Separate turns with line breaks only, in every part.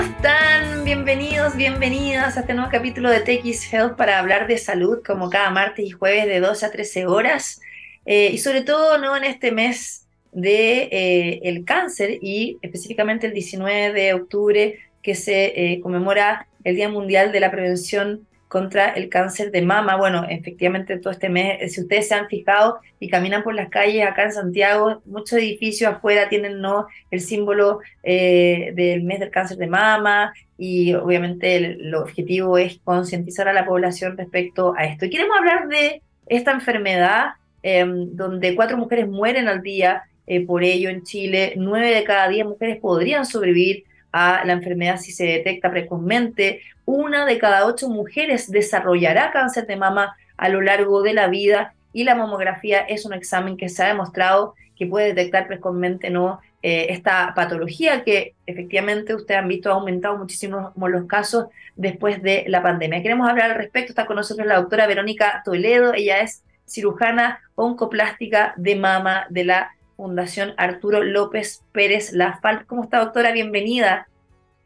están? Bienvenidos, bienvenidas a este nuevo capítulo de TX Health para hablar de salud, como cada martes y jueves de 12 a 13 horas. Eh, y sobre todo ¿no? en este mes de eh, cáncer y específicamente el 19 de octubre que se eh, conmemora el Día Mundial de la Prevención contra el cáncer de mama. Bueno, efectivamente todo este mes, si ustedes se han fijado y caminan por las calles acá en Santiago, muchos edificios afuera tienen ¿no? el símbolo eh, del mes del cáncer de mama y obviamente el, objetivo es concientizar a la población respecto a esto. Y queremos hablar de esta enfermedad em, donde cuatro mujeres mueren al día eh, por ello en Chile, nueve de cada diez mujeres podrían sobrevivir a la enfermedad si se detecta precozmente. Una de cada ocho mujeres desarrollará cáncer de mama a lo largo de la vida y la mamografía es un examen que se ha demostrado que puede detectar precozmente ¿no? Eh, esta patología que efectivamente ustedes han visto ha aumentado muchísimo los casos después de la pandemia. Queremos hablar al respecto, está con nosotros la doctora Verónica Toledo, ella es cirujana oncoplástica de mama de la Fundación Arturo López Pérez Lafal. ¿Cómo está, doctora? Bienvenida.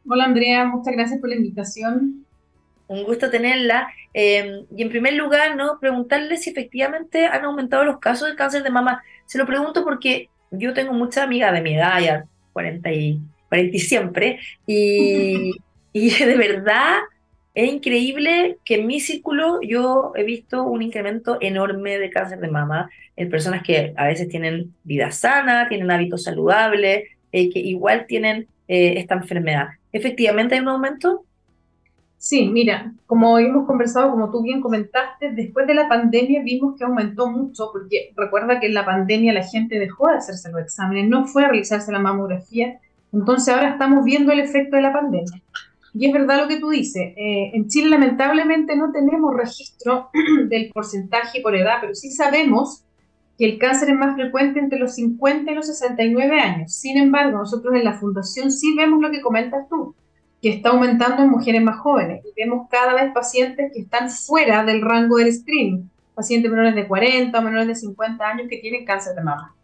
Hola, Andrea. Muchas gracias por la invitación.
Un gusto tenerla. Em, y en primer lugar, ¿no? preguntarle si efectivamente han aumentado los casos de cáncer de mama. Se lo pregunto porque yo tengo muchas amigas de mi edad, ya 40 y, 40 y siempre, y, y de verdad es increíble que en mi círculo yo he visto un incremento enorme de cáncer de mama en personas que a veces tienen vida sana, tienen hábitos saludables, eh, que igual tienen eh, esta enfermedad. ¿Efectivamente hay un aumento?
Sí, mira, como hemos conversado, como tú bien comentaste, después de la pandemia vimos que aumentó mucho, porque recuerda que en la pandemia la gente dejó de hacerse los exámenes, no fue a realizarse la mamografía, entonces ahora estamos viendo el efecto de la pandemia. Y es verdad lo que tú dices. Eh, en Chile lamentablemente no tenemos registro del porcentaje por edad, pero sí sabemos que el cáncer es más frecuente entre los 50 y los 69 años. Sin embargo, nosotros en la fundación sí vemos lo que comentas tú, que está aumentando en mujeres más jóvenes. Y vemos cada vez pacientes que están fuera del rango del screening. Pacientes menores de 40 o menores de 50 años que tienen cáncer de mama.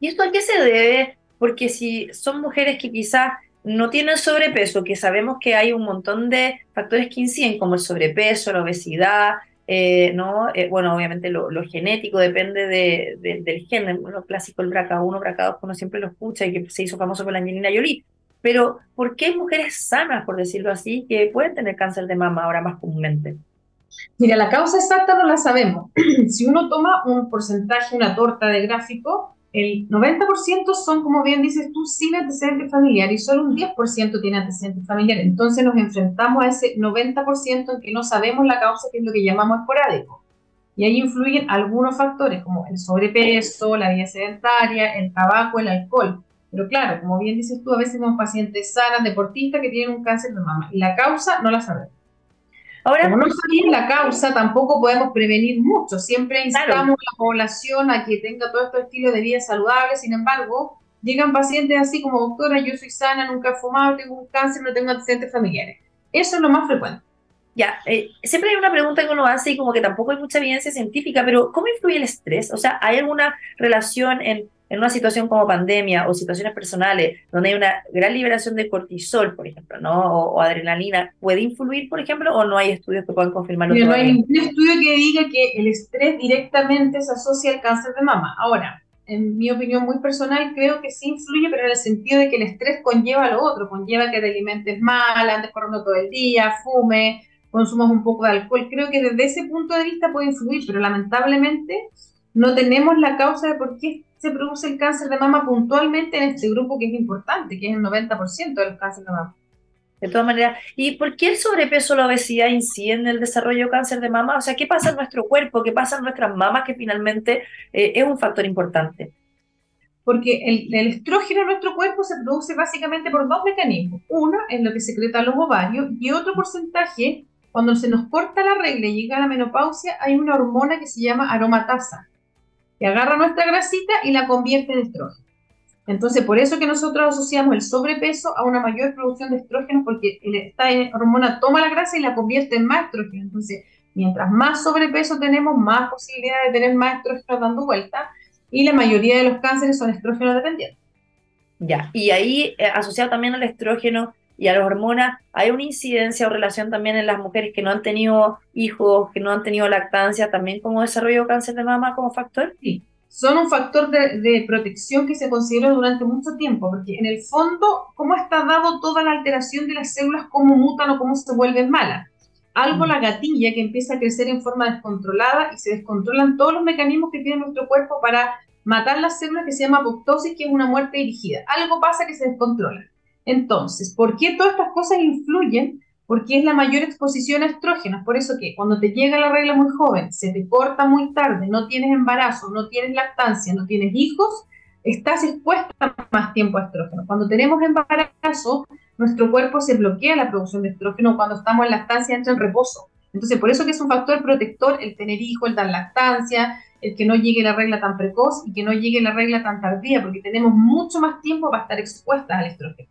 ¿Y esto a qué se debe? Porque si son mujeres que quizás no tienen sobrepeso, que sabemos que hay un montón de factores que inciden, como el sobrepeso, la obesidad, eh, ¿no? Eh, bueno, obviamente lo, genético depende del gen, lo clásico, el BRCA1, BRCA2, uno siempre lo escucha y que se hizo famoso con la Angelina Jolie. Pero, ¿por qué hay mujeres sanas, por decirlo así, que pueden tener cáncer de mama ahora más comúnmente?
Mira, la causa exacta no la sabemos. si uno toma un porcentaje, una torta de gráfico, el 90% son, como bien dices tú, sin antecedentes familiares y solo un 10% tiene antecedentes familiares. Entonces nos enfrentamos a ese 90% en que no sabemos la causa, que es lo que llamamos esporádico. Y ahí influyen algunos factores como el sobrepeso, la vida sedentaria, el tabaco, el alcohol. Pero claro, como bien dices tú, a veces son pacientes sanas, deportistas que tienen un cáncer de mama. Y la causa no la sabemos. Ahora, como no sabemos la causa, tampoco podemos prevenir mucho. Siempre instamos a la población a que tenga todo este estilo de vida saludable. Sin embargo, llegan pacientes así como, doctora, yo soy sana, nunca he fumado, tengo un cáncer, no tengo antecedentes familiares. Eso es lo más frecuente.
Ya, eh, siempre hay una pregunta que uno hace y como que tampoco hay mucha evidencia científica, pero ¿cómo influye el estrés? O sea, ¿hay alguna relación en en una situación como pandemia o situaciones personales donde hay una gran liberación de cortisol, por ejemplo, ¿no? O, adrenalina, ¿puede influir, por ejemplo, o no hay estudios que puedan confirmarlo?
no hay ningún estudio que diga que el estrés directamente se asocia al cáncer de mama. Ahora, en mi opinión muy personal, creo que sí influye, pero en el sentido de que el estrés conlleva lo otro, conlleva que te alimentes mal, andes corriendo todo el día, fume, consumas un poco de alcohol. Creo que desde ese punto de vista puede influir, pero lamentablemente no tenemos la causa de por qué se produce el cáncer de mama puntualmente en este grupo que es importante, que es el 90% de los cánceres de mama.
De todas maneras, ¿y por qué el sobrepeso o la obesidad inciden en el desarrollo de cáncer de mama? O sea, ¿qué pasa en nuestro cuerpo? ¿Qué pasa en nuestras mamas que finalmente eh, es un factor importante?
Porque el, el, estrógeno en nuestro cuerpo se produce básicamente por dos mecanismos. Uno es lo que secreta los ovarios y otro porcentaje, cuando se nos corta la regla y llega a la menopausia, hay una hormona que se llama aromatasa que agarra nuestra grasita y la convierte en estrógeno. Entonces, por eso que nosotros asociamos el sobrepeso a una mayor producción de estrógeno, porque esta hormona toma la grasa y la convierte en más estrógeno. Entonces, mientras más sobrepeso tenemos, más posibilidad de tener más estrógeno dando vuelta, y la mayoría de los cánceres son estrógeno dependientes.
Ya, y ahí, eh, asociado también al estrógeno, y a las hormonas, ¿hay una incidencia o relación también en las mujeres que no han tenido hijos, que no han tenido lactancia, también como desarrollo cáncer de mama como factor?
Sí, son un factor de, protección que se consideró durante mucho tiempo, porque en el fondo, ¿cómo está dado toda la alteración de las células, cómo mutan o cómo se vuelven malas? Algo mm. la gatilla que empieza a crecer en forma descontrolada y se descontrolan todos los mecanismos que tiene nuestro cuerpo para matar las células que se llama apoptosis, que es una muerte dirigida. Algo pasa que se descontrola. Entonces, ¿por qué todas estas cosas influyen? Porque es la mayor exposición a estrógenos. Por eso que cuando te llega la regla muy joven, se te corta muy tarde, no tienes embarazo, no tienes lactancia, no tienes hijos, estás expuesta más tiempo a estrógenos. Cuando tenemos embarazo, nuestro cuerpo se bloquea la producción de estrógeno. Cuando estamos en lactancia, entra en reposo. Entonces, por eso que es un factor protector el tener hijos, el dar lactancia, el que no llegue la regla tan precoz y que no llegue la regla tan tardía, porque tenemos mucho más tiempo para estar expuestas al estrógeno.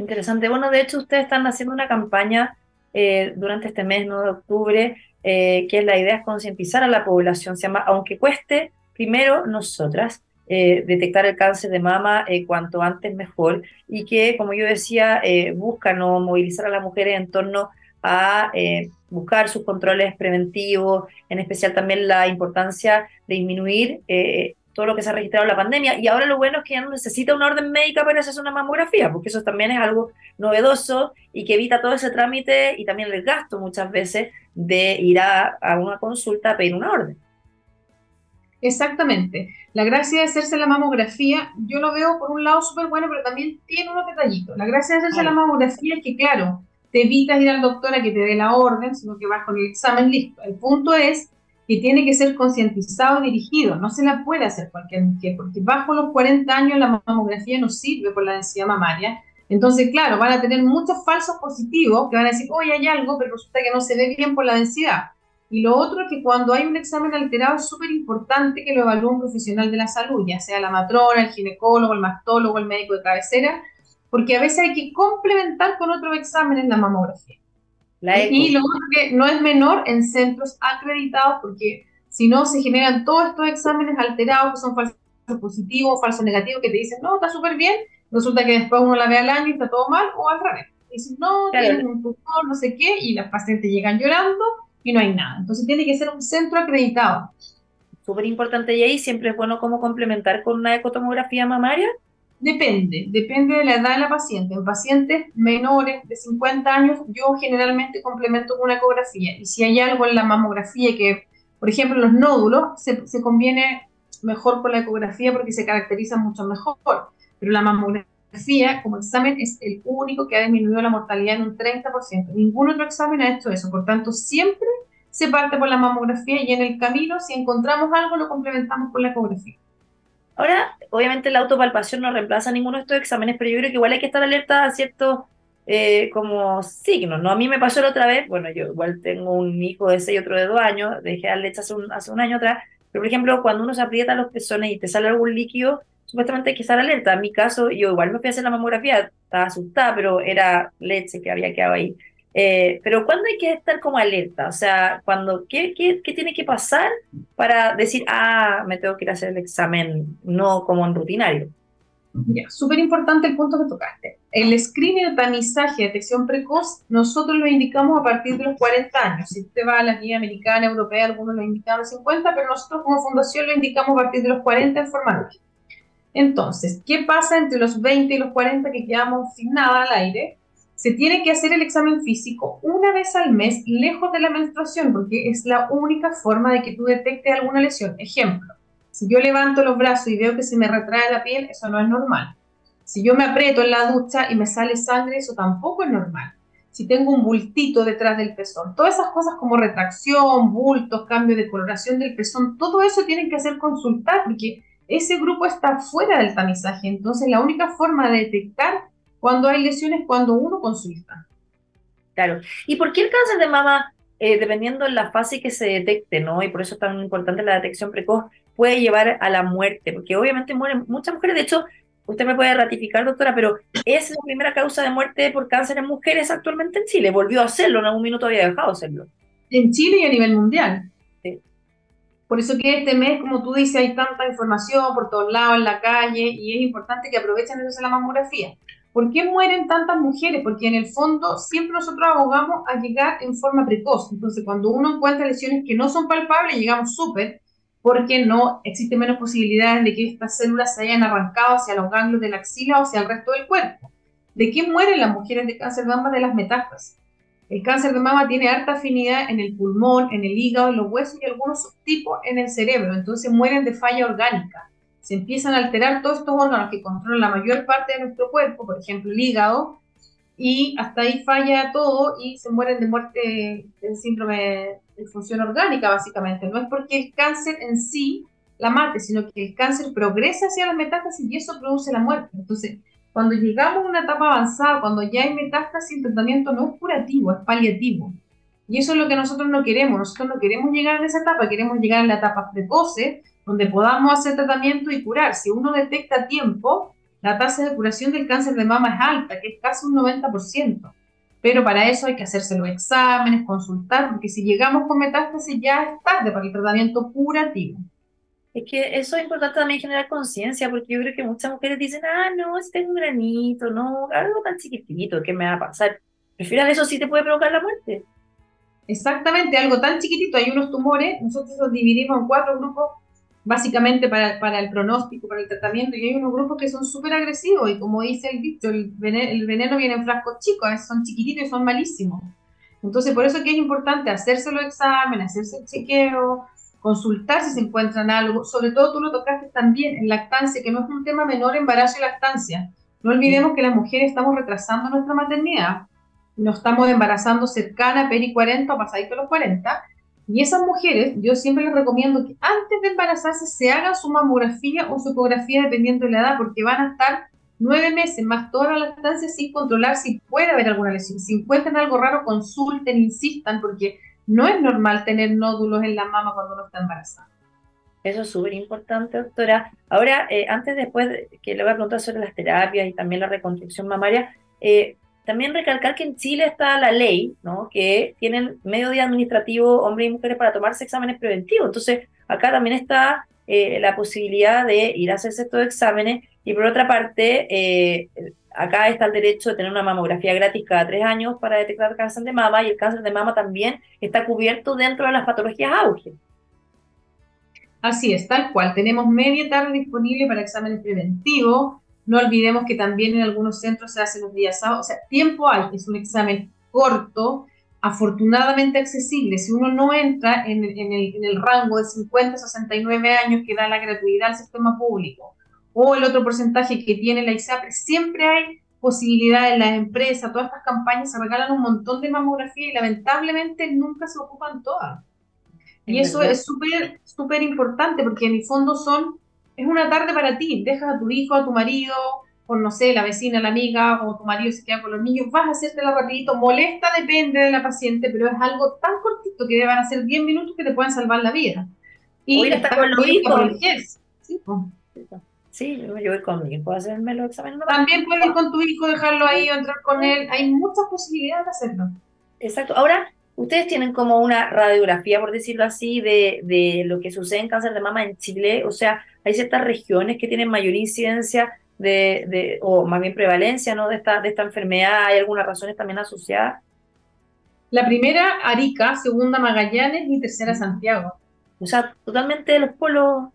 Interesante. Bueno, de hecho, ustedes están haciendo una campaña eh, durante este mes, ¿no? de octubre, eh, que la idea es concientizar a la población. Se llama Aunque cueste, primero nosotras. Eh, detectar el cáncer de mama cuanto antes mejor y que, como yo decía, buscan ¿no? movilizar a las mujeres en torno a buscar sus controles preventivos, en especial también la importancia de disminuir todo lo que se ha registrado en la pandemia. Y ahora lo bueno es que ya no necesita una orden médica para hacerse una mamografía, porque eso también es algo novedoso y que evita todo ese trámite y también el gasto muchas veces de ir a, una consulta a pedir una orden.
Exactamente. La gracia de hacerse la mamografía, yo lo veo por un lado súper bueno, pero también tiene unos detallitos. La gracia de hacerse la mamografía es que, claro, te evitas ir al doctor a que te dé la orden, sino que vas con el examen listo. El punto es que tiene que ser concientizado y dirigido. No se la puede hacer cualquier mujer, porque bajo los 40 años la mamografía no sirve por la densidad mamaria. Entonces, claro, van a tener muchos falsos positivos que van a decir, oye, hay algo, pero resulta que no se ve bien por la densidad. Y lo otro es que cuando hay un examen alterado es súper importante que lo evalúe un profesional de la salud, ya sea la matrona, el ginecólogo, el mastólogo, el médico de cabecera, porque a veces hay que complementar con otros exámenes la mamografía. Y lo que no es menor en centros acreditados, porque si no se generan todos estos exámenes alterados que son falsos positivos, falsos negativos, que te dicen, no, está súper bien, resulta que después uno la ve al año y está todo mal, o al revés. Dicen, no, tienen un tumor, no sé qué, y las pacientes llegan llorando y no hay nada. Entonces tiene que ser un centro acreditado.
Súper importante, y ahí siempre es bueno cómo complementar con una ecotomografía mamaria.
Depende, depende de la edad de la paciente. En pacientes menores de 50 años, yo generalmente complemento con una ecografía. Y si hay algo en la mamografía que, por ejemplo, los nódulos, se, se conviene mejor con la ecografía porque se caracteriza mucho mejor. Pero la mamografía como examen es el único que ha disminuido la mortalidad en un 30%. Ningún otro examen ha hecho eso. Por tanto, siempre se parte por la mamografía y en el camino, si encontramos algo, lo complementamos con la ecografía.
Ahora, obviamente la autopalpación no reemplaza ninguno de estos exámenes, pero yo creo que igual hay que estar alerta a ciertos eh, como signos, ¿no? A mí me pasó la otra vez, bueno, yo igual tengo un hijo de 6 y otro de 2 años, dejé dar leche hace un, hace un año atrás, pero por ejemplo, cuando uno se aprieta los pezones y te sale algún líquido, supuestamente hay que estar alerta. En mi caso, yo igual me fui a hacer la mamografía, estaba asustada, pero era leche que había quedado ahí. Eh, pero ¿cuándo hay que estar como alerta? O sea, cuando, ¿qué, qué, qué tiene que pasar para decir, ah, me tengo que ir a hacer el examen, no como en rutinario?
Ya, súper importante el punto que tocaste. El screening de tamizaje, detección precoz, nosotros lo indicamos a partir de los 40 años. Si usted va a la guía americana, europea, algunos lo indican a los 50, pero nosotros como fundación lo indicamos a partir de los 40 en forma Entonces, ¿qué pasa entre los 20 y los 40 que quedamos sin nada al aire? Se tiene que hacer el examen físico una vez al mes lejos de la menstruación, porque es la única forma de que tú detectes alguna lesión. Ejemplo, si yo levanto los brazos y veo que se me retrae la piel, eso no es normal. Si yo me aprieto en la ducha y me sale sangre, eso tampoco es normal. Si tengo un bultito detrás del pezón, todas esas cosas como retracción, bultos, cambio de coloración del pezón, todo eso tienen que hacer consultar porque ese grupo está fuera del tamizaje. Entonces, la única forma de detectar cuando hay lesiones, cuando uno consulta.
Claro. ¿Y por qué el cáncer de mama, eh, dependiendo de la fase que se detecte, ¿no? Y por eso es tan importante la detección precoz, puede llevar a la muerte, porque obviamente mueren muchas mujeres, de hecho, usted me puede ratificar, doctora, pero es la primera causa de muerte por cáncer en mujeres actualmente en Chile. Volvió a hacerlo, en algún minuto había dejado de hacerlo.
En Chile y a nivel mundial. Sí. Por eso que este mes, como tú dices, hay tanta información por todos lados, en la calle, y es importante que aprovechen de hacer la mamografía. ¿Por qué mueren tantas mujeres? Porque en el fondo siempre nosotros abogamos a llegar en forma precoz. Entonces, cuando uno encuentra lesiones que no son palpables, llegamos súper, porque no existe menos posibilidades de que estas células se hayan arrancado hacia los ganglios de la axila o hacia el resto del cuerpo. ¿De qué mueren las mujeres de cáncer de mama? De las metástasis. El cáncer de mama tiene alta afinidad en el pulmón, en el hígado, en los huesos y algunos subtipos en el cerebro. Entonces mueren de falla orgánica se empiezan a alterar todos estos órganos que controlan la mayor parte de nuestro cuerpo, por ejemplo el hígado, y hasta ahí falla todo y se mueren de muerte del síndrome de función orgánica, básicamente. No es porque el cáncer en sí la mate, sino que el cáncer progresa hacia las metástasis y eso produce la muerte. Entonces, cuando llegamos a una etapa avanzada, cuando ya hay metástasis, el tratamiento no es curativo, es paliativo. Y eso es lo que nosotros no queremos. Nosotros no queremos llegar a esa etapa, queremos llegar a la etapa precoce, donde podamos hacer tratamiento y curar. Si uno detecta a tiempo, la tasa de curación del cáncer de mama es alta, que es casi un 90%. Pero para eso hay que hacerse los exámenes, consultar, porque si llegamos con metástasis ya es tarde para el tratamiento curativo.
Es que eso es importante también generar conciencia, porque yo creo que muchas mujeres dicen, ah, no, es tengo un granito, no, algo tan chiquitito, ¿qué me va a pasar? Prefiero eso sí te puede provocar la muerte.
Exactamente, algo tan chiquitito, hay unos tumores, nosotros los dividimos en cuatro grupos básicamente para, para, el pronóstico, para el tratamiento, y hay unos grupos que son súper agresivos, y como dice el dicho, el veneno, el veneno viene en frascos chicos, son chiquititos y son malísimos. Entonces, por eso es que es importante hacerse los exámenes, hacerse el chequeo, consultar si se encuentran algo, sobre todo tú lo tocaste también en lactancia, que no es un tema menor, embarazo y lactancia. No olvidemos que las mujeres estamos retrasando nuestra maternidad, nos estamos embarazando cercana peri 40 o pasadito los 40, y esas mujeres, yo siempre les recomiendo que antes de embarazarse se hagan su mamografía o su ecografía dependiendo de la edad, porque van a estar nueve meses más toda la lactancia sin controlar si puede haber alguna lesión. Si encuentran algo raro, consulten, insistan, porque no es normal tener nódulos en la mama cuando uno está embarazada.
Eso es súper importante, doctora. Ahora, eh, antes, después, que le voy a preguntar sobre las terapias y también la reconstrucción mamaria, eh, también recalcar que en Chile está la ley, ¿no? Que tienen medio día administrativo hombres y mujeres para tomarse exámenes preventivos. Entonces, acá también está eh, la posibilidad de ir a hacerse estos exámenes. Y por otra parte, eh, acá está el derecho de tener una mamografía gratis cada tres años para detectar cáncer de mama y el cáncer de mama también está cubierto dentro de las patologías auge.
Así es, tal cual. Tenemos media tarde disponible para exámenes preventivos no olvidemos que también en algunos centros se hacen los días sábados. O sea, tiempo hay, es un examen corto, afortunadamente accesible. Si uno no entra en, el, rango de 50 a 69 años que da la gratuidad al sistema público, o el otro porcentaje que tiene la ISAPRE, siempre hay posibilidades en las empresas, todas estas campañas se regalan un montón de mamografía y lamentablemente nunca se ocupan todas. Y eso es súper, súper importante porque en el fondo son es una tarde para ti, dejas a tu hijo, a tu marido, con no sé, la vecina, la amiga, o tu marido se queda con los niños, vas a hacértela rapidito, molesta, depende de la paciente, pero es algo tan cortito que van a ser 10 minutos que te pueden salvar la vida.
Y estar con los hijos. Sí, Sí, yo voy con mi hijo a hacerme los exámenes.
También puedes ir con tu hijo, dejarlo ahí o entrar con él. Hay muchas posibilidades de hacerlo.
Exacto. Ahora, Ustedes tienen como una radiografía, por decirlo así, de, de, lo que sucede en cáncer de mama en Chile. O sea, hay ciertas regiones que tienen mayor incidencia de, de o más bien prevalencia ¿no? de, esta, de esta enfermedad. ¿Hay algunas razones también asociadas?
La primera, Arica, segunda, Magallanes y tercera, Santiago.
O sea, totalmente los polos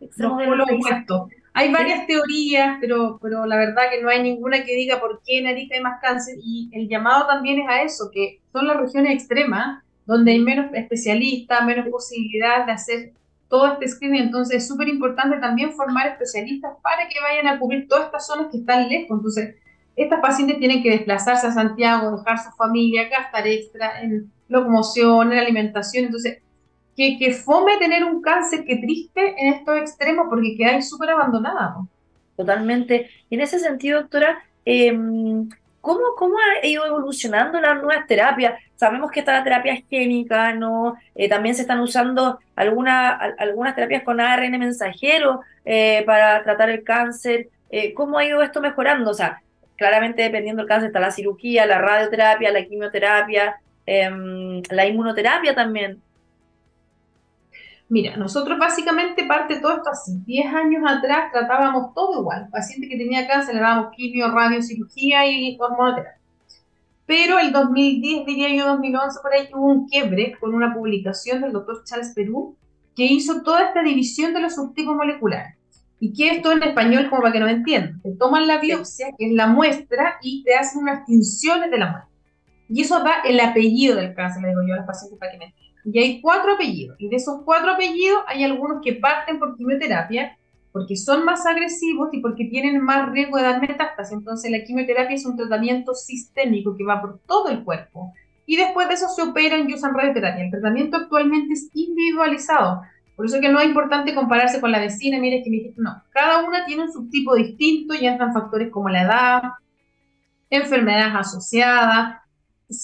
extremos los polos opuestos. Hay varias teorías, pero, pero la verdad que no hay ninguna que diga por qué en Arica hay más cáncer y el llamado también es a eso, que son las regiones extremas donde hay menos especialistas, menos posibilidad de hacer todo este screening. Entonces es súper importante también formar especialistas para que vayan a cubrir todas estas zonas que están lejos. Entonces, estas pacientes tienen que desplazarse a Santiago, dejar su familia, gastar extra en locomoción, en alimentación. Entonces, que, que fome tener un cáncer, que triste en estos extremos porque quedáis súper abandonada.
Totalmente. Y en ese sentido, doctora, em, ¿cómo, ¿cómo ha ido evolucionando las nuevas terapias? Sabemos que está la terapia génica, ¿no? Eh, también se están usando alguna, algunas terapias con ARN mensajero eh, para tratar el cáncer. Eh, ¿Cómo ha ido esto mejorando? O sea, claramente dependiendo del cáncer está la cirugía, la radioterapia, la quimioterapia, em, la inmunoterapia también.
Mira, nosotros básicamente parte todo esto así. 10 años atrás tratábamos todo igual. Paciente que tenía cáncer le dábamos quimio, radiocirugía y hormonoterapia. Pero el 2010, diría yo, 2011, por ahí hubo un quiebre con una publicación del doctor Charles Perú que hizo toda esta división de los subtipos moleculares. ¿Y qué es esto en español como para que no entiendan? Te toman la biopsia, que es la muestra, y te hacen unas tinciones de la muestra. Y eso da el apellido del cáncer, le digo yo a los pacientes para que me entiendan. Y hay cuatro apellidos. Y de esos cuatro apellidos hay algunos que parten por quimioterapia porque son más agresivos y porque tienen más riesgo de dar metástasis. Entonces la quimioterapia es un tratamiento sistémico que va por todo el cuerpo. Y después de eso se operan y usan radioterapia. El tratamiento actualmente es individualizado. Por eso es que no es importante compararse con la vecina. Mire que no. Cada una tiene un subtipo distinto y entran factores como la edad, enfermedades asociadas,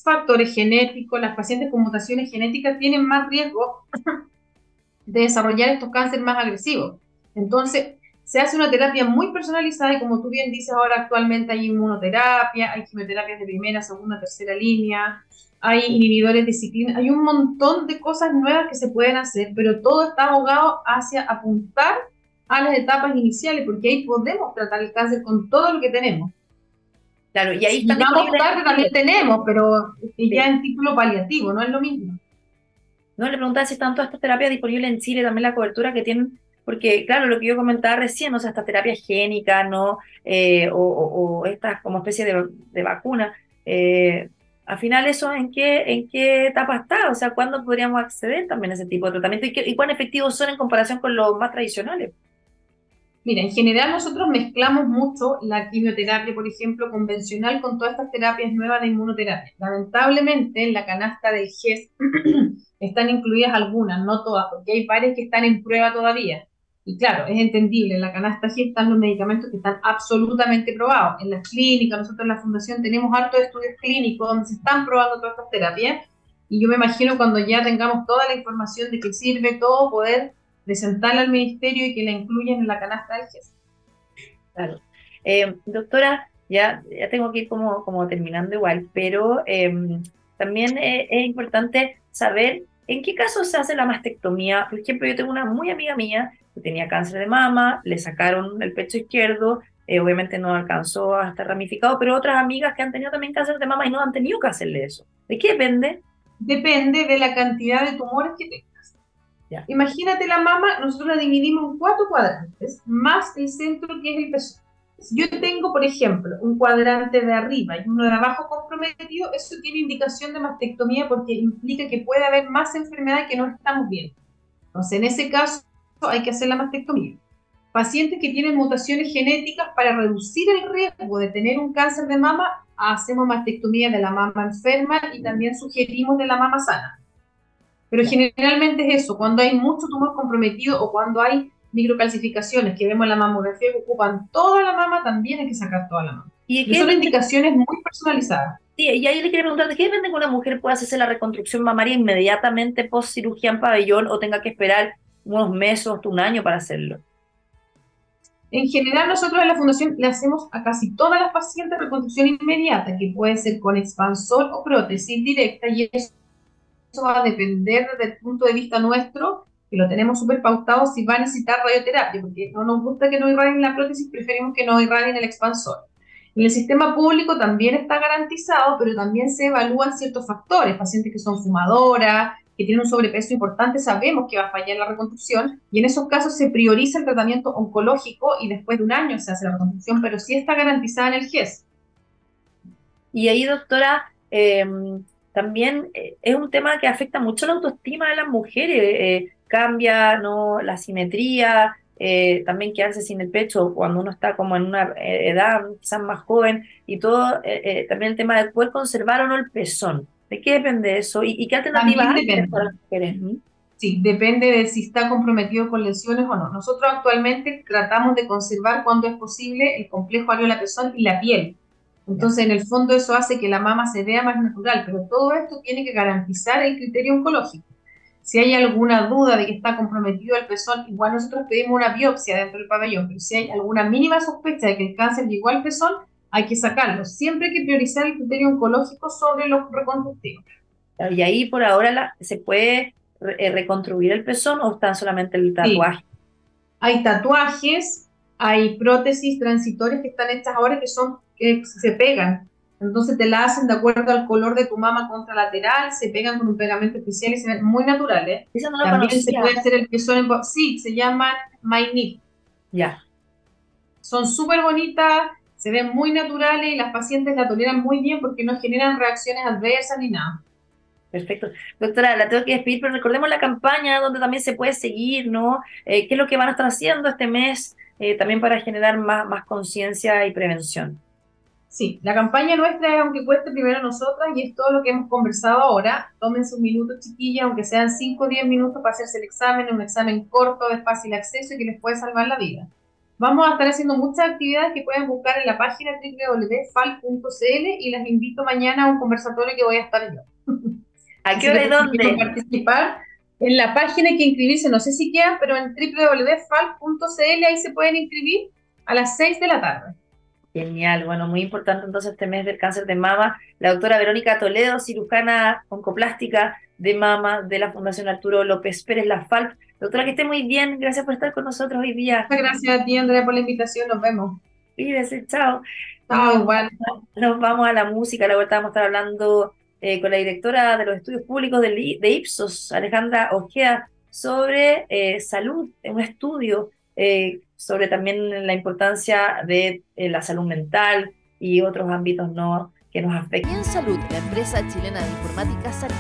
factores genéticos, las pacientes con mutaciones genéticas tienen más riesgo de desarrollar estos cánceres más agresivos. Entonces, se hace una terapia muy personalizada y como tú bien dices, ahora actualmente hay inmunoterapia, hay quimioterapias de primera, segunda, tercera línea, hay inhibidores de ciclina, hay un montón de cosas nuevas que se pueden hacer, pero todo está abogado hacia apuntar a las etapas iniciales, porque ahí podemos tratar el cáncer con todo lo que tenemos.
Claro, y ahí está.
Vamos tarde también tenemos, pero ya en título paliativo, no es lo mismo.
No, le preguntaba si están todas estas terapias disponibles en Chile, también la cobertura que tienen, porque claro, lo que yo comentaba recién, o sea, estas terapias génicas, ¿no? Eh, o, estas como especie de, de vacuna, eh, al final eso en qué, en qué etapa está, o sea, ¿cuándo podríamos acceder también a ese tipo de tratamiento y, y cuán efectivos son en comparación con los más tradicionales?
Mira, en general nosotros mezclamos mucho la quimioterapia, por ejemplo, convencional con todas estas terapias nuevas de inmunoterapia. Lamentablemente en la canasta del GES están incluidas algunas, no todas, porque hay varias que están en prueba todavía. Y claro, es entendible, en la canasta GES están los medicamentos que están absolutamente probados. En las clínicas, nosotros en la fundación tenemos hartos estudios clínicos donde se están probando todas estas terapias. Y yo me imagino cuando ya tengamos toda la información de que sirve todo, poder presentarla al ministerio y que la incluyan en la canasta del GES.
Claro. Eh, doctora, ya, ya tengo que ir como, como terminando igual, pero em, también es, importante saber en qué caso se hace la mastectomía. Por ejemplo, yo tengo una muy amiga mía que tenía cáncer de mama, le sacaron el pecho izquierdo, eh, obviamente no alcanzó a estar ramificado, pero otras amigas que han tenido también cáncer de mama y no han tenido que hacerle eso. ¿De qué depende?
Depende de la cantidad de tumores que tenga. Imagínate la mama, nosotros la dividimos en cuatro cuadrantes, más el centro que es el pezón. Si yo tengo, por ejemplo, un cuadrante de arriba y uno de abajo comprometido, eso tiene indicación de mastectomía porque implica que puede haber más enfermedad que no estamos viendo. Entonces, en ese caso, hay que hacer la mastectomía. Pacientes que tienen mutaciones genéticas para reducir el riesgo de tener un cáncer de mama, hacemos mastectomía de la mama enferma y también sugerimos de la mama sana. Pero generalmente es eso, cuando hay mucho tumor comprometido o cuando hay microcalcificaciones que vemos en la mamografía que ocupan toda la mama, también hay que sacar toda la mama. Y, son indicaciones muy personalizadas.
Sí, y ahí le quería preguntar, ¿de qué depende que una mujer pueda hacerse la reconstrucción mamaria inmediatamente post cirugía en pabellón o tenga que esperar unos meses o un año para hacerlo?
En general, nosotros en la fundación le hacemos a casi todas las pacientes reconstrucción inmediata, que puede ser con expansor o prótesis directa, y eso va a depender desde el punto de vista nuestro, que lo tenemos súper pautado, si va a necesitar radioterapia, porque no nos gusta que no irradien la prótesis, preferimos que no irradien el expansor. En el sistema público también está garantizado, pero también se evalúan ciertos factores, pacientes que son fumadoras, que tienen un sobrepeso importante, sabemos que va a fallar la reconstrucción y en esos casos se prioriza el tratamiento oncológico y después de un año se hace la reconstrucción, pero sí está garantizada en el GES.
Y ahí, doctora, eh, también eh, es un tema que afecta mucho la autoestima de las mujeres, eh, cambia ¿no? la simetría, eh, también quedarse sin el pecho cuando uno está como en una edad quizás más joven y todo, también el tema de poder conservar o no el pezón. ¿De qué depende eso? ¿Y, qué alternativas hay para las mujeres?
Sí, depende de si está comprometido con lesiones o no. Nosotros actualmente tratamos de conservar cuando es posible el complejo areola-pezón y la piel entonces, en el fondo eso hace que la mama se vea más natural, pero todo esto tiene que garantizar el criterio oncológico. Si hay alguna duda de que está comprometido el pezón, igual nosotros pedimos una biopsia dentro del pabellón, pero si hay alguna mínima sospecha de que el cáncer llegó al pezón, hay que sacarlo. Siempre hay que priorizar el criterio oncológico sobre los reconstructivos.
Y ahí por ahora se puede eh, reconstruir el pezón o están solamente el tatuaje?
Hay tatuajes, hay prótesis transitorias que están hechas ahora que son que se pegan. Entonces te la hacen de acuerdo al color de tu mama contralateral, se pegan con un pegamento especial y se ven muy naturales. También se puede hacer el pezón en... Sí, se llaman My
Ya.
Son súper bonitas, se ven muy naturales y las pacientes la toleran muy bien porque no generan reacciones adversas ni nada.
Perfecto. Doctora, la tengo que despedir, pero recordemos la campaña donde también se puede seguir, ¿no? Eh, ¿Qué es lo que van a estar haciendo este mes eh, también para generar más, más conciencia y prevención?
Sí, la campaña nuestra es aunque cueste primero a nosotras y es todo lo que hemos conversado ahora. Tómense un minuto, chiquilla, aunque sean 5 o 10 minutos para hacerse el examen, un examen corto, de fácil acceso y que les puede salvar la vida. Vamos a estar haciendo muchas actividades que pueden buscar en la página www.fal.cl y las invito mañana a un conversatorio que voy a estar yo.
¿A qué hora y dónde?
participar en la página hay que inscribirse, no sé si quedan, pero en www.fal.cl ahí se pueden inscribir a las 6 de la tarde.
Genial, bueno, muy importante entonces este mes del cáncer de mama. La doctora Verónica Toledo, cirujana oncoplástica de mama de la Fundación Arturo López Pérez, la FALP. Doctora, que esté muy bien, gracias por estar con nosotros hoy día.
Muchas gracias a ti, Andrea, por la invitación, nos vemos.
Cuídese, chao.
Chao, igual.
Nos vamos a la música, la vuelta vamos a estar hablando eh, con la directora de los estudios públicos de, Ipsos, Alejandra Ojeda, sobre eh, salud, un estudio eh, sobre también la importancia de la salud mental y otros ámbitos no que nos afectan.
en Salud, la empresa chilena de informática Salud.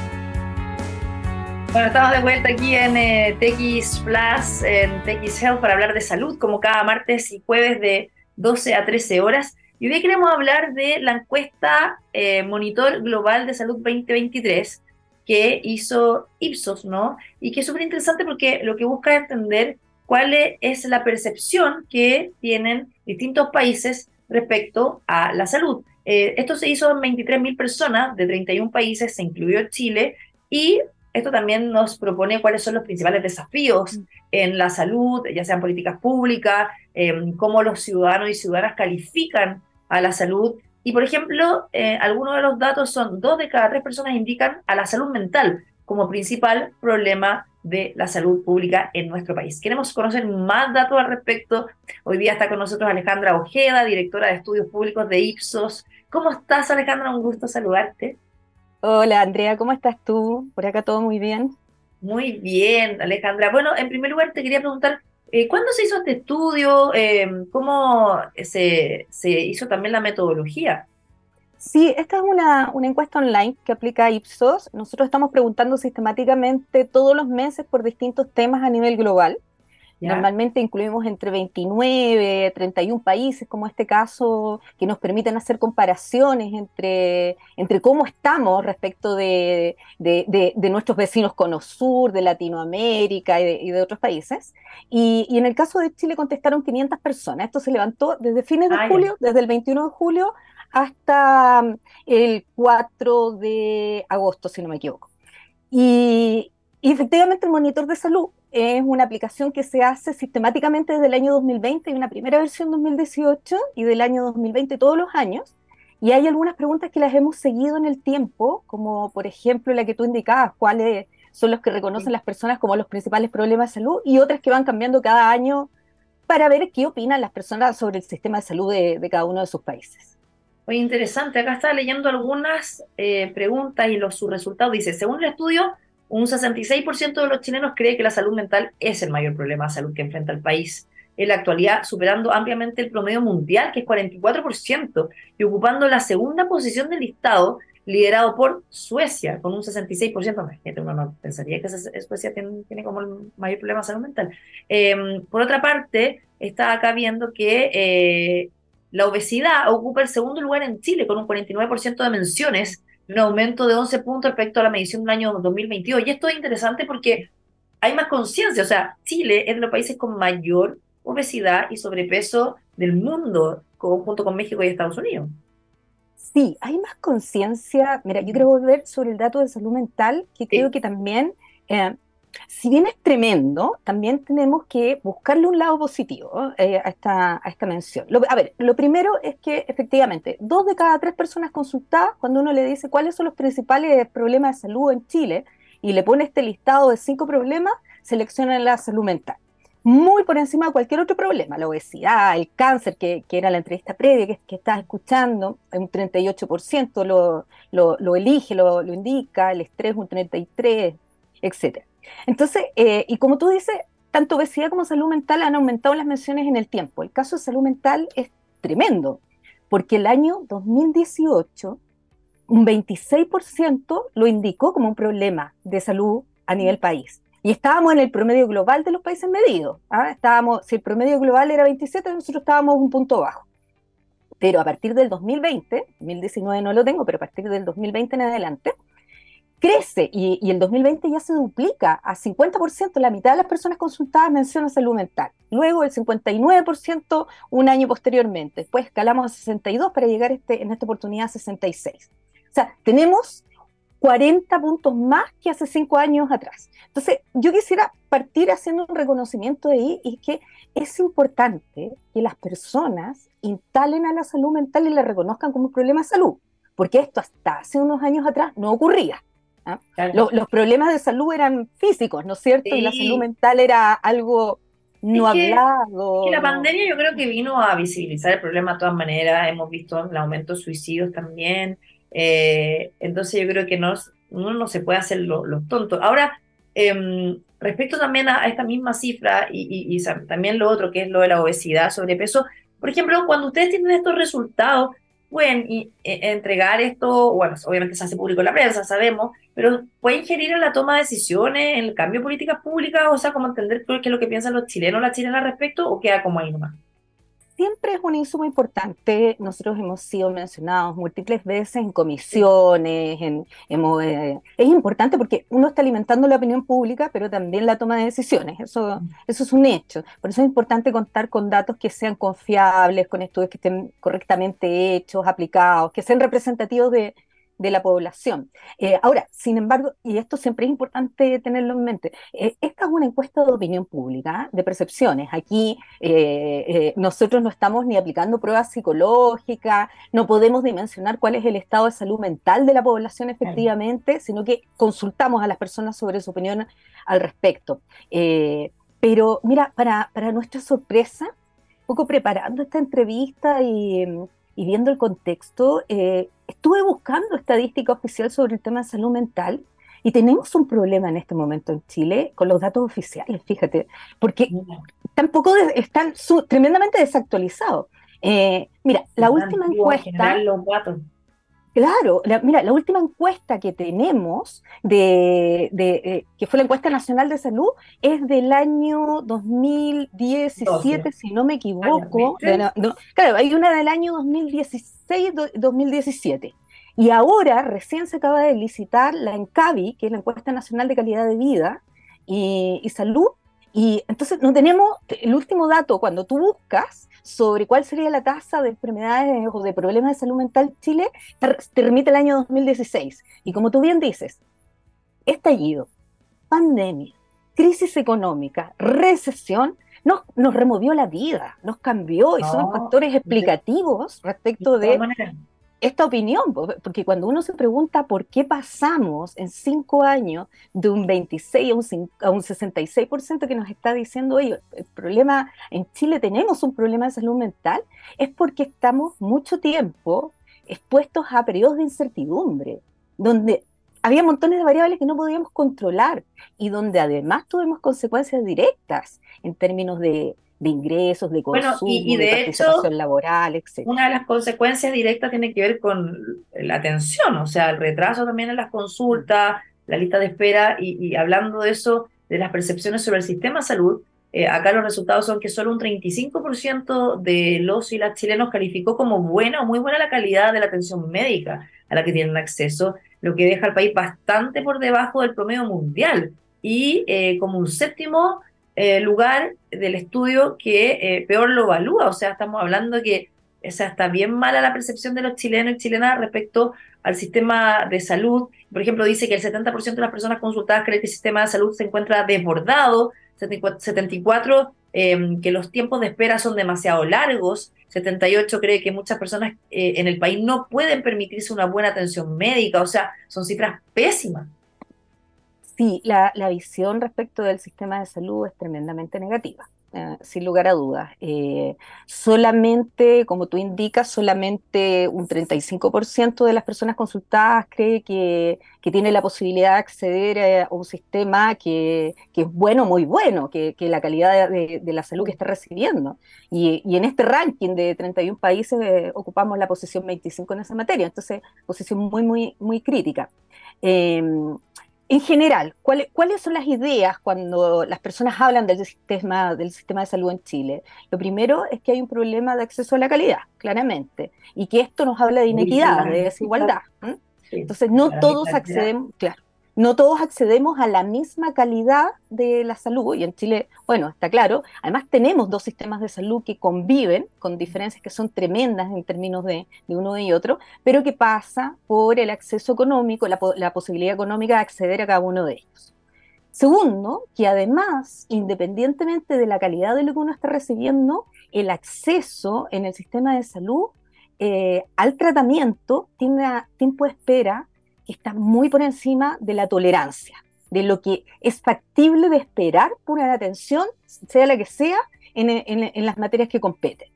Bueno, estamos de vuelta aquí en TX Plus, en TX Health, para hablar de salud, como cada martes y jueves de 12 a 13 horas. Y hoy queremos hablar de la encuesta eh, Monitor Global de Salud 2023 que hizo Ipsos, ¿no? Y que es súper interesante porque lo que busca es entender cuál es la percepción que tienen distintos países respecto a la salud. Eh, esto se hizo en 23.000 personas de 31 países, se incluyó Chile, y esto también nos propone cuáles son los principales desafíos mm. en la salud, ya sean políticas públicas, eh, cómo los ciudadanos y ciudadanas califican a la salud. Y, por ejemplo, eh, algunos de los datos son dos de cada tres personas indican a la salud mental como principal problema de la salud pública en nuestro país. Queremos conocer más datos al respecto. Hoy día está con nosotros Alejandra Ojeda, directora de estudios públicos de Ipsos. ¿Cómo estás, Alejandra? Un gusto saludarte.
Hola, Andrea, ¿cómo estás tú? Por acá todo muy bien.
Muy bien, Alejandra. Bueno, en primer lugar te quería preguntar, eh, ¿Cuándo se hizo este estudio? Em, ¿Cómo se, hizo también la metodología?
Sí, esta es una, una, encuesta online que aplica Ipsos. Nosotros estamos preguntando sistemáticamente todos los meses por distintos temas a nivel global. Normalmente incluimos entre 29, 31 países, como este caso, que nos permiten hacer comparaciones entre, entre cómo estamos respecto de, de, nuestros vecinos cono sur, de Latinoamérica y de, otros países. Y, en el caso de Chile contestaron 500 personas. Esto se levantó desde fines de ah, julio, desde el 21 de julio hasta el 4 de agosto, si no me equivoco. Y, y efectivamente el monitor de salud es una aplicación que se hace sistemáticamente desde el año 2020, hay una primera versión 2018 y del año 2020 todos los años. Y hay algunas preguntas que las hemos seguido en el tiempo, como por ejemplo la que tú indicabas, cuáles son los que reconocen las personas como los principales problemas de salud, y otras que van cambiando cada año para ver qué opinan las personas sobre el sistema de salud de, cada uno de sus países.
Muy interesante, acá está leyendo algunas eh, preguntas y los, sus resultados. Dice, según el estudio, un 66% de los chilenos cree que la salud mental es el mayor problema de salud que enfrenta el país en la actualidad, superando ampliamente el promedio mundial, que es 44%, y ocupando la segunda posición del listado, liderado por Suecia, con un 66%. Uno no pensaría que Suecia tiene, como el mayor problema de salud mental. Em, por otra parte, está acá viendo que eh, la obesidad ocupa el segundo lugar en Chile, con un 49% de menciones un aumento de 11 puntos respecto a la medición del año 2022. Y esto es interesante porque hay más conciencia, o sea, Chile es de los países con mayor obesidad y sobrepeso del mundo, junto con México y Estados Unidos.
Sí, hay más conciencia. Mira, yo quiero volver sobre el dato de salud mental, que creo que también eh, si bien es tremendo, también tenemos que buscarle un lado positivo eh, a, esta, a esta mención. a ver, lo primero es que efectivamente, dos de cada tres personas consultadas, cuando uno le dice cuáles son los principales problemas de salud en Chile, y le pone este listado de cinco problemas, selecciona la salud mental. Muy por encima de cualquier otro problema, la obesidad, el cáncer, que, era la entrevista previa que, que estás escuchando, un 38% lo, lo, lo elige, lo, lo, indica, el estrés un 33%, etc. Entonces, eh, y como tú dices, tanto obesidad como salud mental han aumentado las menciones en el tiempo. El caso de salud mental es tremendo, porque el año 2018 un 26% lo indicó como un problema de salud a nivel país. Y estábamos en el promedio global de los países medidos. ¿ah? Estábamos, si el promedio global era 27, nosotros estábamos un punto bajo. Pero a partir del 2020, 2019 no lo tengo, pero a partir del 2020 en adelante, crece y, y el 2020 ya se duplica a 50%, la mitad de las personas consultadas mencionan salud mental. Luego el 59% un año posteriormente. Después escalamos a 62 para llegar este, en esta oportunidad a 66. O sea, tenemos 40 puntos más que hace cinco años atrás. Entonces, yo quisiera partir haciendo un reconocimiento de ahí y que es importante que las personas instalen a la salud mental y la reconozcan como un problema de salud, porque esto hasta hace unos años atrás no ocurría. ¿Ah? Los, problemas de salud eran físicos, ¿no es cierto? Y la salud mental era algo no hablado.
Que la pandemia yo creo que vino a visibilizar el problema de todas maneras. Hemos visto el aumento de suicidios también. Eh, entonces yo creo que no, uno no se puede hacer los tontos. Ahora, em, respecto también a, esta misma cifra y, también lo otro que es lo de la obesidad, sobrepeso, por ejemplo, cuando ustedes tienen estos resultados, pueden e, entregar esto, bueno, obviamente se hace público en la prensa, sabemos, pero pueden ingerir en la toma de decisiones, en el cambio de políticas públicas, o sea, como entender qué es lo que piensan los chilenos las chilenas al respecto, o queda como ahí nomás
siempre es un insumo importante. Nosotros hemos sido mencionados múltiples veces en comisiones, en, eh, es importante porque uno está alimentando la opinión pública, pero también la toma de decisiones. Eso, mm. eso es un hecho. Por eso es importante contar con datos que sean confiables, con estudios que estén correctamente hechos, aplicados, que sean representativos de, de la población. Eh, ahora, sin embargo, y esto siempre es importante tenerlo en mente, eh, esta es una encuesta de opinión pública, de percepciones. Aquí eh, nosotros no estamos ni aplicando pruebas psicológicas, no podemos dimensionar cuál es el estado de salud mental de la población efectivamente, sino que consultamos a las personas sobre su opinión al respecto. pero mira, para, para nuestra sorpresa, poco preparando esta entrevista y y viendo el contexto, eh, estuve buscando estadística oficial sobre el tema de salud mental y tenemos un problema en este momento en Chile con los datos oficiales, fíjate, porque tampoco están tremendamente desactualizados. Eh, mira, la última encuesta... Claro, mira, la última encuesta que tenemos, de, eh, que fue la encuesta nacional de salud, es del año 2017, si no me equivoco. claro, hay una del año 2016-2017. Y ahora recién se acaba de licitar la ENCAVI, que es la encuesta nacional de calidad de vida y, y salud, y entonces no tenemos el último dato, cuando tú buscas sobre cuál sería la tasa de enfermedades o de problemas de salud mental en Chile, te remite el año 2016. Y como tú bien dices, estallido, pandemia, crisis económica, recesión, nos, nos removió la vida, nos cambió y son factores explicativos respecto de, esta opinión, porque cuando uno se pregunta por qué pasamos en cinco años de un 26 a un, a un 66% que nos está diciendo ellos, el problema en Chile tenemos un problema de salud mental, es porque estamos mucho tiempo expuestos a periodos de incertidumbre, donde había montones de variables que no podíamos controlar y donde además tuvimos consecuencias directas en términos de de ingresos, de consumo, y, de, participación laboral, etc.
Una de las consecuencias directas tiene que ver con la atención, o sea, el retraso también en las consultas, la lista de espera, y, hablando de eso, de las percepciones sobre el sistema de salud, eh, acá los resultados son que solo un 35% de los y las chilenos calificó como buena o muy buena la calidad de la atención médica a la que tienen acceso, lo que deja al país bastante por debajo del promedio mundial. Y eh, como un séptimo eh, lugar del estudio que eh, peor lo evalúa. O sea, estamos hablando que está bien mala la percepción de los chilenos y chilenas respecto al sistema de salud. Por ejemplo, dice que el 70% de las personas consultadas cree que el sistema de salud se encuentra desbordado, 74 em, que los tiempos de espera son demasiado largos, 78 cree que muchas personas eh, en el país no pueden permitirse una buena atención médica, o sea, son cifras pésimas.
Sí, la, la visión respecto del sistema de salud es tremendamente negativa. Eh, sin lugar a dudas. Eh, solamente, como tú indicas, solamente un 35% de las personas consultadas cree que, tiene la posibilidad de acceder a un sistema que, es bueno, muy bueno, que, la calidad de, la salud que está recibiendo. Y, en este ranking de 31 países eh, ocupamos la posición 25 en esa materia, entonces posición muy, muy, muy crítica. En general, ¿cuáles, son las ideas cuando las personas hablan del sistema, del sistema de salud en Chile? Lo primero es que hay un problema de acceso a la calidad, claramente, y que esto nos habla de inequidad, de desigualdad. Entonces, no todos accedemos, claro, no todos accedemos a la misma calidad de la salud, y en Chile, bueno, está claro, además tenemos dos sistemas de salud que conviven con diferencias que son tremendas en términos de, uno y otro, pero que pasa por el acceso económico, la, posibilidad económica de acceder a cada uno de ellos. Segundo, que además, independientemente de la calidad de lo que uno está recibiendo, el acceso en el sistema de salud eh, al tratamiento tiene tiempo de espera que está muy por encima de la tolerancia, de lo que es factible de esperar por una atención, sea la que sea, en, las materias que competen.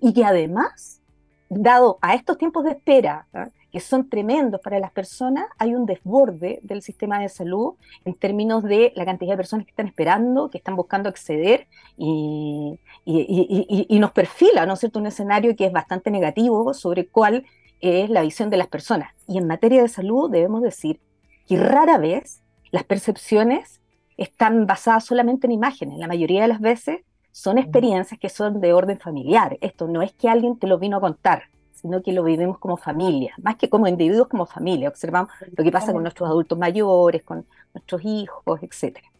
Y que además, dado a estos tiempos de espera, ¿ah? que son tremendos para las personas, hay un desborde del sistema de salud en términos de la cantidad de personas que están esperando, que están buscando acceder y, y, nos perfila, ¿no es cierto?, un escenario que es bastante negativo sobre cuál es la visión de las personas. Y en materia de salud debemos decir que rara vez las percepciones están basadas solamente en imágenes. La mayoría de las veces son experiencias que son de orden familiar. Esto no es que alguien te lo vino a contar, sino que lo vivimos como familia, más que como individuos, como familia. Observamos lo que pasa con nuestros adultos mayores, con nuestros hijos, etcétera.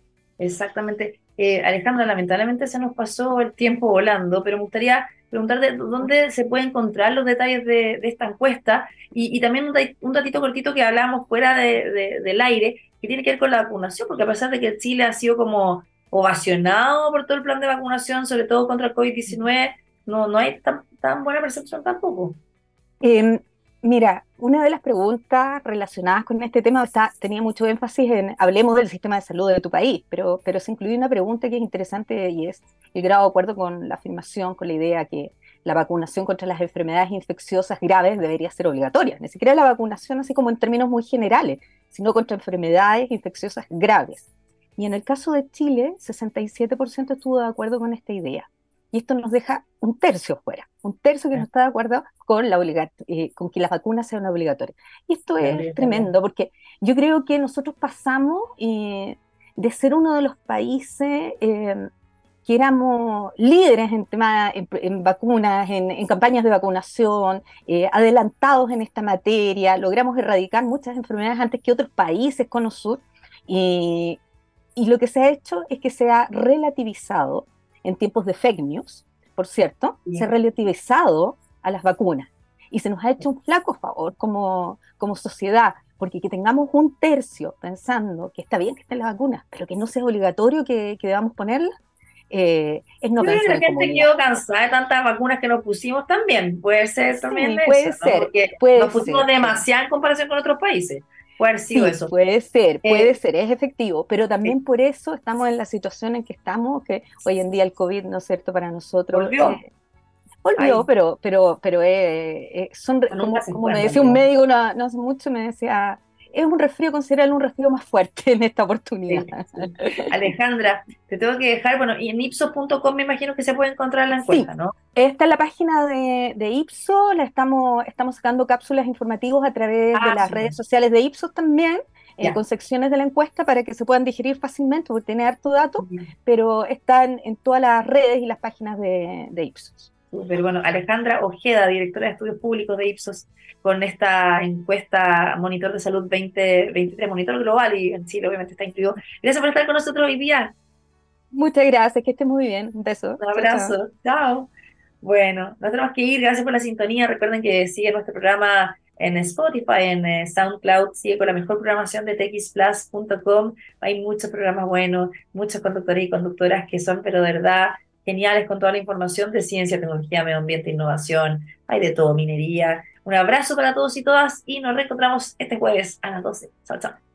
Exactamente. Eh, Alejandra, lamentablemente se nos pasó el tiempo volando, pero me gustaría preguntarte dónde se pueden encontrar los detalles de, esta encuesta y, también un, un, datito cortito que hablábamos fuera del aire, que tiene que ver con la vacunación, porque a pesar de que Chile ha sido como ovacionado por todo el plan de vacunación, sobre todo contra el COVID-19, no, no hay tan, tan buena percepción tampoco.
Em, Mira, una de las preguntas relacionadas con este tema tenía mucho énfasis en hablemos del sistema de salud de tu país, pero, pero se incluye una pregunta que es interesante y es el grado de acuerdo con la afirmación, con la idea que la vacunación contra las enfermedades infecciosas graves debería ser obligatoria. Ni siquiera la vacunación así como en términos muy generales, sino contra enfermedades infecciosas graves. Y en el caso de Chile, 67% estuvo de acuerdo con esta idea y esto nos deja un tercio fuera, un tercio que no está de acuerdo con, la eh, con que las vacunas sean obligatorias. Y esto es tremendo, porque yo creo que nosotros pasamos eh, de ser uno de los países eh, que éramos líderes en, tema, en, vacunas, en, campañas de vacunación, adelantados en esta materia, logramos erradicar muchas enfermedades antes que otros países con sur, y, y lo que se ha hecho es que se ha relativizado en tiempos de fake news, por cierto, se ha relativizado a las vacunas. Y se nos ha hecho un flaco favor como, como sociedad, porque que tengamos un tercio pensando que está bien que estén las vacunas, pero que no sea obligatorio que, que debamos ponerlas, eh, es no
pensar la gente quedó cansada de tantas vacunas que nos pusimos también. Puede ser también
puede ser,
Porque
puede
nos pusimos demasiado en comparación con otros países. Puede sí,
eso. Puede ser, puede eh, ser, es efectivo, pero también por eso estamos en la situación en que estamos, que hoy en día el COVID, ¿no es cierto?, para nosotros.
Volvió.
Eh, volvió, pero, pero, pero eh, son, como, me decía un médico no, no hace mucho, me decía, es un resfrío, considerable un resfrío más fuerte en esta oportunidad.
Alejandra, te tengo que dejar, bueno, y en ipsos.com me imagino que se puede encontrar la encuesta, ¿no?
Esta es la página de, de Ipsos, la estamos, estamos sacando cápsulas informativas a través de ah, las redes sociales de Ipsos también. Eh, con secciones de la encuesta para que se puedan digerir fácilmente, porque tiene harto dato, pero están en todas las redes y las páginas de, de Ipsos.
Pero bueno, Alejandra Ojeda, directora de estudios públicos de Ipsos, con esta encuesta Monitor de Salud 2023, Monitor Global, y en Chile obviamente está incluido. Gracias por estar con nosotros hoy día.
Muchas gracias, que esté muy bien. Un beso.
Un abrazo. Chao. Bueno, nos tenemos que ir. Gracias por la sintonía. Recuerden que sigue nuestro programa en Spotify, en eh, SoundCloud, sigue con la mejor programación de txplus.com. Hay muchos programas buenos, muchos conductores y conductoras que son, pero de verdad, geniales con toda la información de ciencia, tecnología, medio ambiente, innovación, hay de todo, minería. Un abrazo para todos y todas y nos reencontramos este jueves a las 12. Chao, chao.